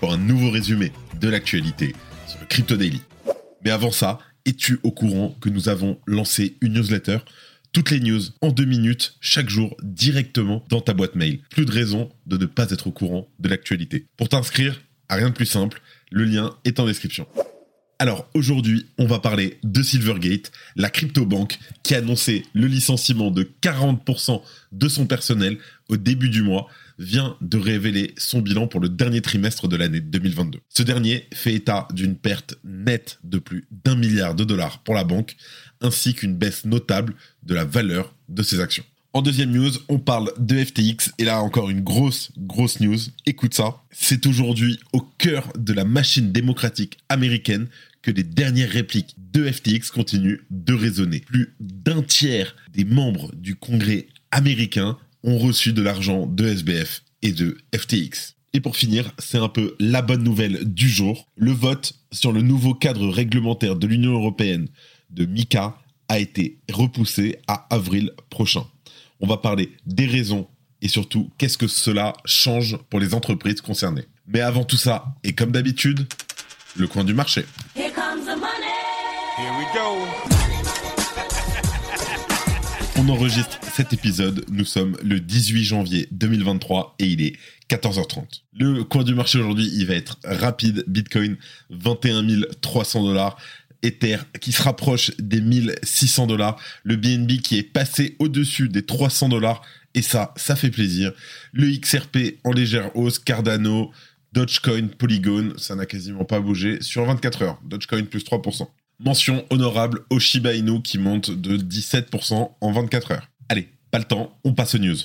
pour un nouveau résumé de l'actualité sur le Crypto Daily. Mais avant ça, es-tu au courant que nous avons lancé une newsletter? Toutes les news en deux minutes chaque jour directement dans ta boîte mail. Plus de raison de ne pas être au courant de l'actualité. Pour t'inscrire, rien de plus simple, le lien est en description. Alors aujourd'hui, on va parler de Silvergate, la crypto-banque qui a annoncé le licenciement de 40% de son personnel au début du mois, vient de révéler son bilan pour le dernier trimestre de l'année 2022. Ce dernier fait état d'une perte nette de plus d'un milliard de dollars pour la banque, ainsi qu'une baisse notable de la valeur de ses actions. En deuxième news, on parle de FTX et là encore une grosse, grosse news. Écoute ça, c'est aujourd'hui au cœur de la machine démocratique américaine que les dernières répliques de FTX continuent de résonner. Plus d'un tiers des membres du Congrès américain ont reçu de l'argent de SBF et de FTX. Et pour finir, c'est un peu la bonne nouvelle du jour. Le vote sur le nouveau cadre réglementaire de l'Union européenne de MICA a été repoussé à avril prochain. On va parler des raisons et surtout qu'est-ce que cela change pour les entreprises concernées. Mais avant tout ça, et comme d'habitude, le coin du marché. Here comes the money. Here we go. On enregistre cet épisode, nous sommes le 18 janvier 2023 et il est 14h30. Le coin du marché aujourd'hui, il va être rapide. Bitcoin 21 300 dollars. Ether qui se rapproche des 1600 dollars, le BNB qui est passé au-dessus des 300 dollars et ça, ça fait plaisir. Le XRP en légère hausse, Cardano, Dogecoin, Polygon, ça n'a quasiment pas bougé sur 24 heures. Dogecoin plus 3%. Mention honorable au Shiba Inu qui monte de 17% en 24 heures. Allez, pas le temps, on passe aux news.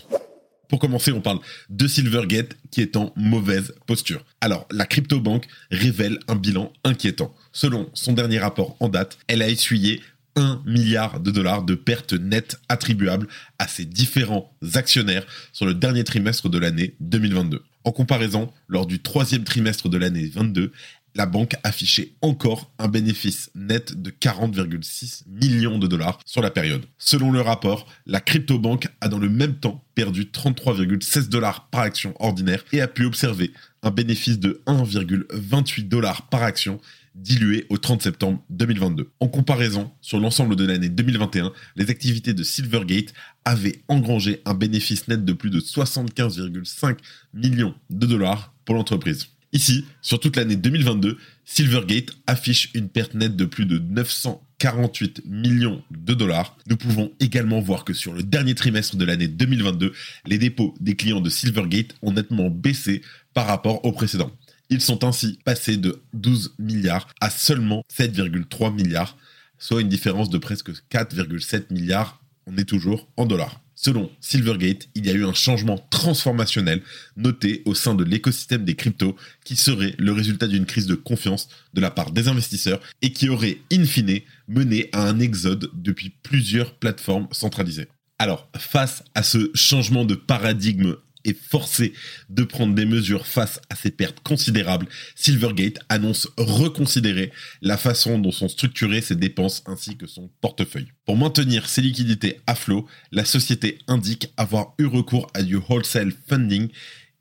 Pour commencer, on parle de Silvergate qui est en mauvaise posture. Alors, la crypto-banque révèle un bilan inquiétant. Selon son dernier rapport en date, elle a essuyé 1 milliard de dollars de pertes nettes attribuables à ses différents actionnaires sur le dernier trimestre de l'année 2022. En comparaison, lors du troisième trimestre de l'année 22, la banque affichait encore un bénéfice net de 40,6 millions de dollars sur la période. Selon le rapport, la crypto-banque a dans le même temps perdu 33,16 dollars par action ordinaire et a pu observer un bénéfice de 1,28 dollars par action dilué au 30 septembre 2022. En comparaison, sur l'ensemble de l'année 2021, les activités de Silvergate avaient engrangé un bénéfice net de plus de 75,5 millions de dollars pour l'entreprise. Ici, sur toute l'année 2022, Silvergate affiche une perte nette de plus de 948 millions de dollars. Nous pouvons également voir que sur le dernier trimestre de l'année 2022, les dépôts des clients de Silvergate ont nettement baissé par rapport au précédent. Ils sont ainsi passés de 12 milliards à seulement 7,3 milliards, soit une différence de presque 4,7 milliards. On est toujours en dollars. Selon Silvergate, il y a eu un changement transformationnel noté au sein de l'écosystème des cryptos qui serait le résultat d'une crise de confiance de la part des investisseurs et qui aurait in fine mené à un exode depuis plusieurs plateformes centralisées. Alors, face à ce changement de paradigme est forcé de prendre des mesures face à ces pertes considérables, Silvergate annonce reconsidérer la façon dont sont structurées ses dépenses ainsi que son portefeuille. Pour maintenir ses liquidités à flot, la société indique avoir eu recours à du wholesale funding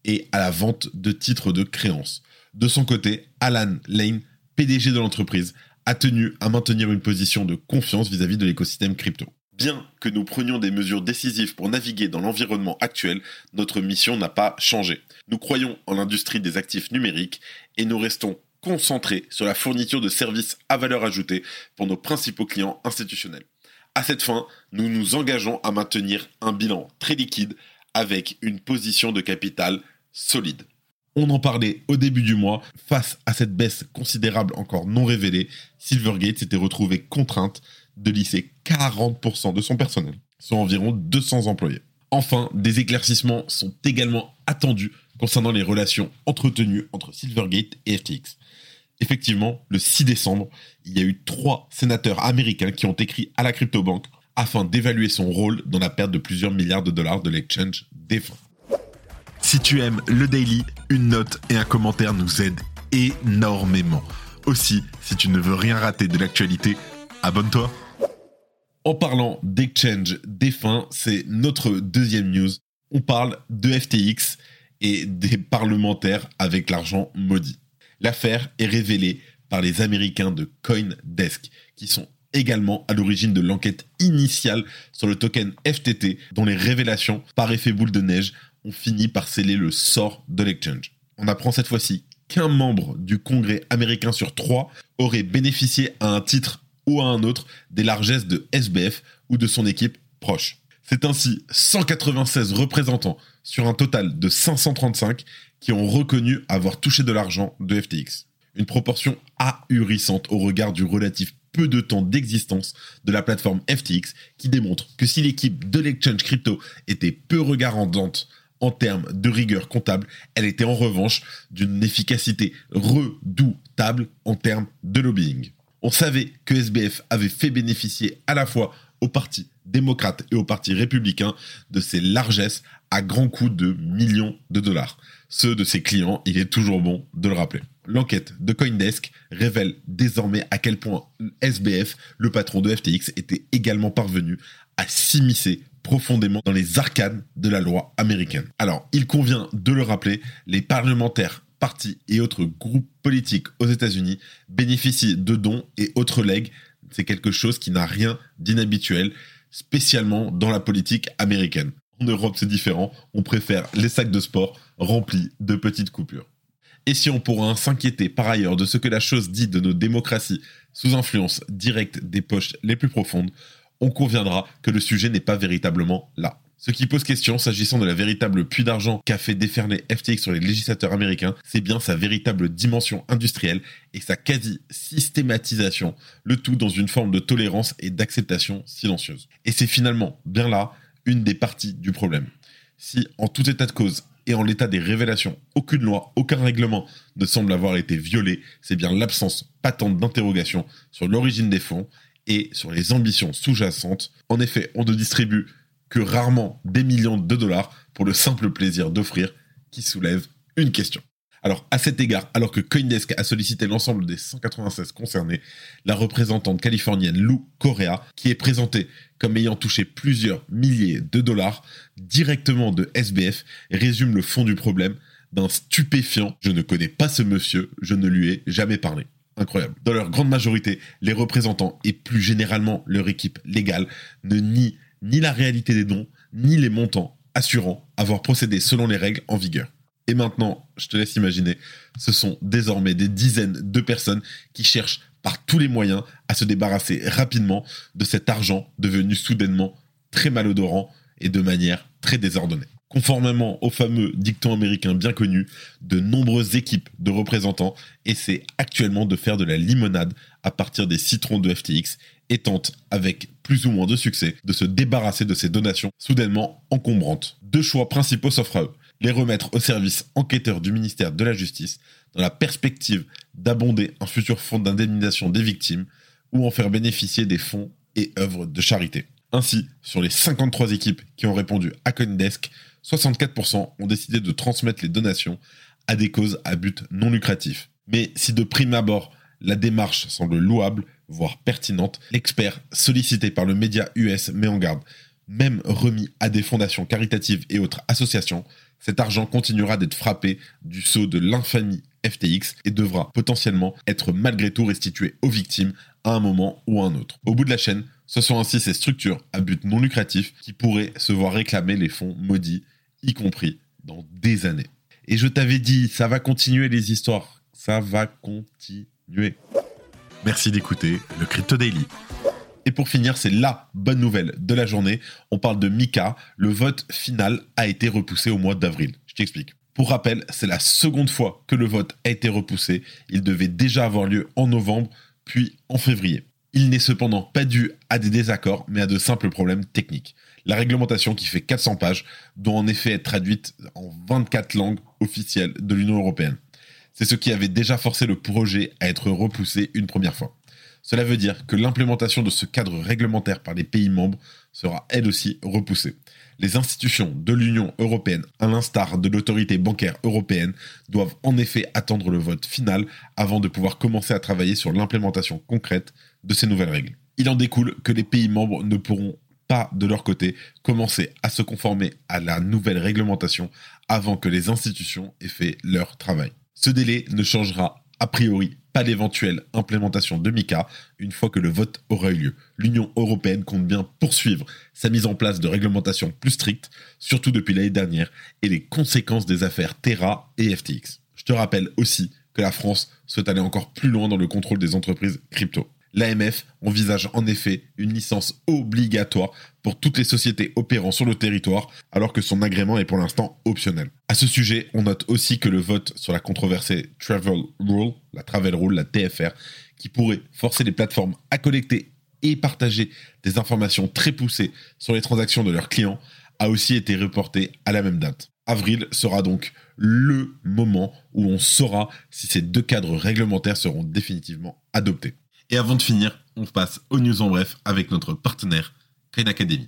et à la vente de titres de créances. De son côté, Alan Lane, PDG de l'entreprise, a tenu à maintenir une position de confiance vis-à-vis -vis de l'écosystème crypto. Bien que nous prenions des mesures décisives pour naviguer dans l'environnement actuel, notre mission n'a pas changé. Nous croyons en l'industrie des actifs numériques et nous restons concentrés sur la fourniture de services à valeur ajoutée pour nos principaux clients institutionnels. À cette fin, nous nous engageons à maintenir un bilan très liquide avec une position de capital solide. On en parlait au début du mois. Face à cette baisse considérable encore non révélée, Silvergate s'était retrouvée contrainte de lisser 40% de son personnel, soit environ 200 employés. Enfin, des éclaircissements sont également attendus concernant les relations entretenues entre Silvergate et FTX. Effectivement, le 6 décembre, il y a eu trois sénateurs américains qui ont écrit à la crypto-banque afin d'évaluer son rôle dans la perte de plusieurs milliards de dollars de l'exchange défunt. Si tu aimes le daily, une note et un commentaire nous aident énormément. Aussi, si tu ne veux rien rater de l'actualité, abonne-toi. En parlant d'exchange défunt, c'est notre deuxième news. On parle de FTX et des parlementaires avec l'argent maudit. L'affaire est révélée par les Américains de CoinDesk, qui sont également à l'origine de l'enquête initiale sur le token FTT, dont les révélations, par effet boule de neige, ont fini par sceller le sort de l'exchange. On apprend cette fois-ci qu'un membre du Congrès américain sur trois aurait bénéficié à un titre ou à un autre des largesses de SBF ou de son équipe proche. C'est ainsi 196 représentants sur un total de 535 qui ont reconnu avoir touché de l'argent de FTX. Une proportion ahurissante au regard du relatif peu de temps d'existence de la plateforme FTX qui démontre que si l'équipe de l'exchange crypto était peu regardante en termes de rigueur comptable, elle était en revanche d'une efficacité redoutable en termes de lobbying. On savait que SBF avait fait bénéficier à la fois au Parti démocrate et au Parti républicain de ses largesses à grands coûts de millions de dollars. Ceux de ses clients, il est toujours bon de le rappeler. L'enquête de Coindesk révèle désormais à quel point SBF, le patron de FTX, était également parvenu à s'immiscer profondément dans les arcanes de la loi américaine. Alors, il convient de le rappeler, les parlementaires partis et autres groupes politiques aux États-Unis bénéficient de dons et autres legs. C'est quelque chose qui n'a rien d'inhabituel, spécialement dans la politique américaine. En Europe, c'est différent. On préfère les sacs de sport remplis de petites coupures. Et si on pourra s'inquiéter par ailleurs de ce que la chose dit de nos démocraties sous influence directe des poches les plus profondes, on conviendra que le sujet n'est pas véritablement là. Ce qui pose question s'agissant de la véritable puits d'argent qu'a fait déferler FTX sur les législateurs américains, c'est bien sa véritable dimension industrielle et sa quasi-systématisation, le tout dans une forme de tolérance et d'acceptation silencieuse. Et c'est finalement bien là une des parties du problème. Si, en tout état de cause et en l'état des révélations, aucune loi, aucun règlement ne semble avoir été violé, c'est bien l'absence patente d'interrogation sur l'origine des fonds et sur les ambitions sous-jacentes. En effet, on ne distribue que rarement des millions de dollars pour le simple plaisir d'offrir qui soulève une question. Alors, à cet égard, alors que Coindesk a sollicité l'ensemble des 196 concernés, la représentante californienne Lou Correa, qui est présentée comme ayant touché plusieurs milliers de dollars directement de SBF, résume le fond du problème d'un stupéfiant. Je ne connais pas ce monsieur, je ne lui ai jamais parlé. Incroyable. Dans leur grande majorité, les représentants et plus généralement leur équipe légale ne nient ni la réalité des dons, ni les montants, assurant avoir procédé selon les règles en vigueur. Et maintenant, je te laisse imaginer, ce sont désormais des dizaines de personnes qui cherchent par tous les moyens à se débarrasser rapidement de cet argent devenu soudainement très malodorant et de manière très désordonnée. Conformément au fameux dicton américain bien connu, de nombreuses équipes de représentants essaient actuellement de faire de la limonade à partir des citrons de FTX et tentent, avec plus ou moins de succès, de se débarrasser de ces donations soudainement encombrantes. Deux choix principaux s'offrent à eux. Les remettre au service enquêteur du ministère de la Justice dans la perspective d'abonder un futur fonds d'indemnisation des victimes ou en faire bénéficier des fonds et œuvres de charité. Ainsi, sur les 53 équipes qui ont répondu à Coindesk, 64% ont décidé de transmettre les donations à des causes à but non lucratif. Mais si de prime abord la démarche semble louable, voire pertinente, l'expert sollicité par le média US met en garde. Même remis à des fondations caritatives et autres associations, cet argent continuera d'être frappé du sceau de l'infamie FTX et devra potentiellement être malgré tout restitué aux victimes à un moment ou à un autre. Au bout de la chaîne, ce sont ainsi ces structures à but non lucratif qui pourraient se voir réclamer les fonds maudits, y compris dans des années. Et je t'avais dit, ça va continuer les histoires, ça va continuer. Merci d'écouter le Crypto Daily. Et pour finir, c'est la bonne nouvelle de la journée. On parle de Mika. Le vote final a été repoussé au mois d'avril. Je t'explique. Pour rappel, c'est la seconde fois que le vote a été repoussé. Il devait déjà avoir lieu en novembre, puis en février. Il n'est cependant pas dû à des désaccords, mais à de simples problèmes techniques. La réglementation qui fait 400 pages doit en effet être traduite en 24 langues officielle de l'Union européenne. C'est ce qui avait déjà forcé le projet à être repoussé une première fois. Cela veut dire que l'implémentation de ce cadre réglementaire par les pays membres sera elle aussi repoussée. Les institutions de l'Union européenne, à l'instar de l'autorité bancaire européenne, doivent en effet attendre le vote final avant de pouvoir commencer à travailler sur l'implémentation concrète de ces nouvelles règles. Il en découle que les pays membres ne pourront pas, de leur côté, commencer à se conformer à la nouvelle réglementation avant que les institutions aient fait leur travail. Ce délai ne changera a priori pas d'éventuelle implémentation de MICA une fois que le vote aura eu lieu. L'Union européenne compte bien poursuivre sa mise en place de réglementations plus strictes, surtout depuis l'année dernière, et les conséquences des affaires Terra et FTX. Je te rappelle aussi que la France souhaite aller encore plus loin dans le contrôle des entreprises crypto l'AMF envisage en effet une licence obligatoire pour toutes les sociétés opérant sur le territoire, alors que son agrément est pour l'instant optionnel. À ce sujet, on note aussi que le vote sur la controversée Travel Rule, la Travel Rule, la TFR, qui pourrait forcer les plateformes à collecter et partager des informations très poussées sur les transactions de leurs clients, a aussi été reporté à la même date. Avril sera donc le moment où on saura si ces deux cadres réglementaires seront définitivement adoptés. Et avant de finir, on passe aux news en bref avec notre partenaire Coin Academy.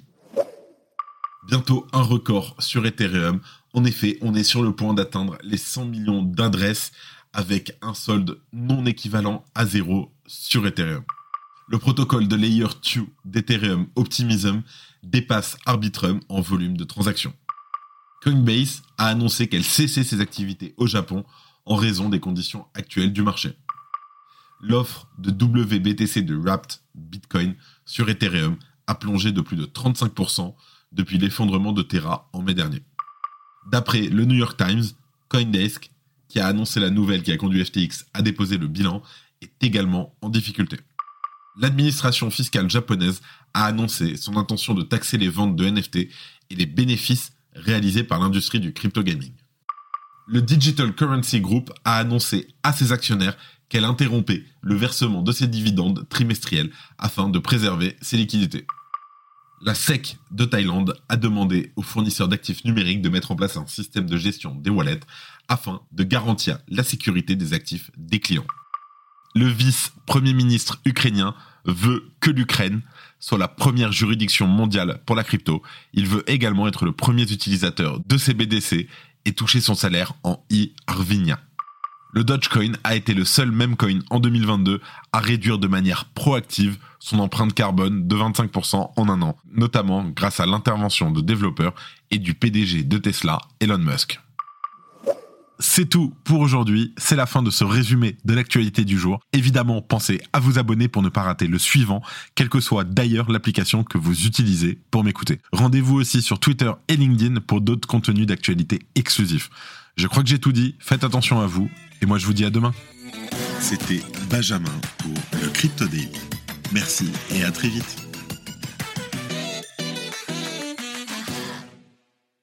Bientôt un record sur Ethereum. En effet, on est sur le point d'atteindre les 100 millions d'adresses avec un solde non équivalent à zéro sur Ethereum. Le protocole de Layer 2 d'Ethereum Optimism dépasse Arbitrum en volume de transactions. Coinbase a annoncé qu'elle cessait ses activités au Japon en raison des conditions actuelles du marché l'offre de WBTC de Wrapped Bitcoin sur Ethereum a plongé de plus de 35% depuis l'effondrement de Terra en mai dernier. D'après le New York Times, Coindesk, qui a annoncé la nouvelle qui a conduit FTX à déposer le bilan, est également en difficulté. L'administration fiscale japonaise a annoncé son intention de taxer les ventes de NFT et les bénéfices réalisés par l'industrie du crypto gaming. Le Digital Currency Group a annoncé à ses actionnaires qu'elle interrompait le versement de ses dividendes trimestriels afin de préserver ses liquidités. La SEC de Thaïlande a demandé aux fournisseurs d'actifs numériques de mettre en place un système de gestion des wallets afin de garantir la sécurité des actifs des clients. Le vice-premier ministre ukrainien veut que l'Ukraine soit la première juridiction mondiale pour la crypto. Il veut également être le premier utilisateur de ces BDC et toucher son salaire en e-Arvinia le Dogecoin a été le seul meme coin en 2022 à réduire de manière proactive son empreinte carbone de 25% en un an, notamment grâce à l'intervention de développeurs et du PDG de Tesla, Elon Musk. C'est tout pour aujourd'hui, c'est la fin de ce résumé de l'actualité du jour. Évidemment, pensez à vous abonner pour ne pas rater le suivant, quelle que soit d'ailleurs l'application que vous utilisez pour m'écouter. Rendez-vous aussi sur Twitter et LinkedIn pour d'autres contenus d'actualité exclusifs. Je crois que j'ai tout dit, faites attention à vous, et moi je vous dis à demain. C'était Benjamin pour le Crypto Daily. Merci et à très vite.